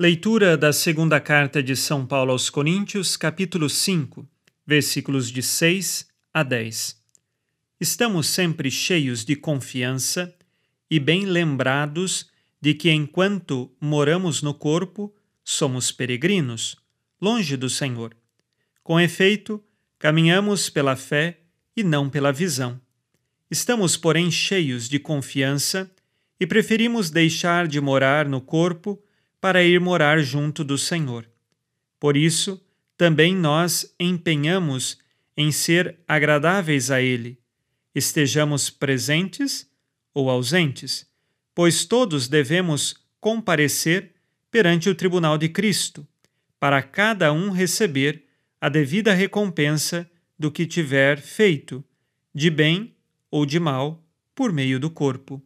Leitura da segunda carta de São Paulo aos Coríntios, capítulo 5, versículos de 6 a 10. Estamos sempre cheios de confiança e bem lembrados de que enquanto moramos no corpo, somos peregrinos, longe do Senhor. Com efeito, caminhamos pela fé e não pela visão. Estamos, porém, cheios de confiança e preferimos deixar de morar no corpo para ir morar junto do Senhor. Por isso, também nós empenhamos em ser agradáveis a Ele, estejamos presentes ou ausentes, pois todos devemos comparecer perante o tribunal de Cristo, para cada um receber a devida recompensa do que tiver feito, de bem ou de mal, por meio do corpo.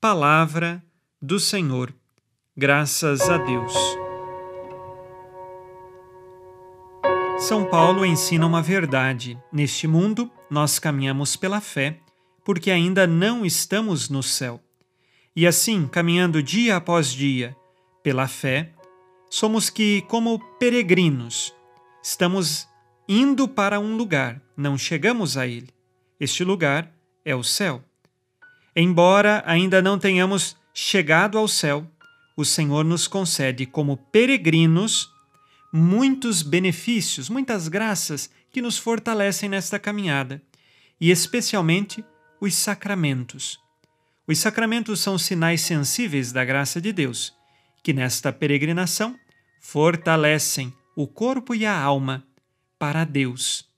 Palavra do Senhor. Graças a Deus. São Paulo ensina uma verdade. Neste mundo, nós caminhamos pela fé, porque ainda não estamos no céu. E assim, caminhando dia após dia pela fé, somos que, como peregrinos, estamos indo para um lugar, não chegamos a ele. Este lugar é o céu. Embora ainda não tenhamos chegado ao céu, o Senhor nos concede como peregrinos muitos benefícios, muitas graças que nos fortalecem nesta caminhada, e especialmente os sacramentos. Os sacramentos são sinais sensíveis da graça de Deus, que nesta peregrinação fortalecem o corpo e a alma para Deus.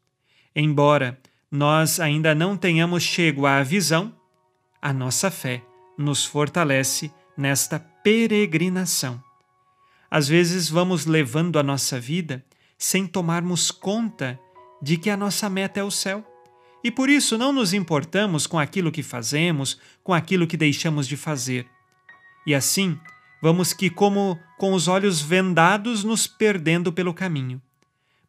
Embora nós ainda não tenhamos chego à visão, a nossa fé nos fortalece nesta peregrinação. Às vezes vamos levando a nossa vida sem tomarmos conta de que a nossa meta é o céu. E por isso não nos importamos com aquilo que fazemos, com aquilo que deixamos de fazer. E assim, vamos que, como com os olhos vendados, nos perdendo pelo caminho.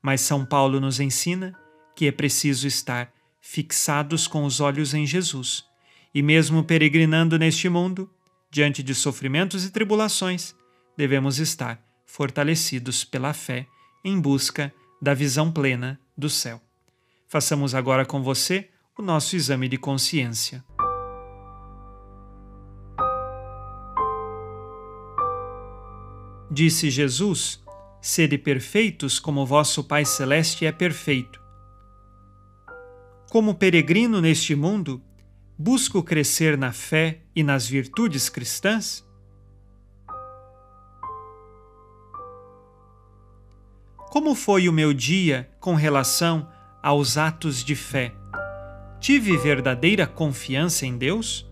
Mas São Paulo nos ensina que é preciso estar fixados com os olhos em Jesus. E mesmo peregrinando neste mundo, diante de sofrimentos e tribulações, devemos estar fortalecidos pela fé em busca da visão plena do céu. Façamos agora com você o nosso exame de consciência. Disse Jesus: Sede perfeitos como vosso Pai Celeste é perfeito. Como peregrino neste mundo, busco crescer na fé e nas virtudes cristãs? Como foi o meu dia com relação aos atos de fé? Tive verdadeira confiança em Deus?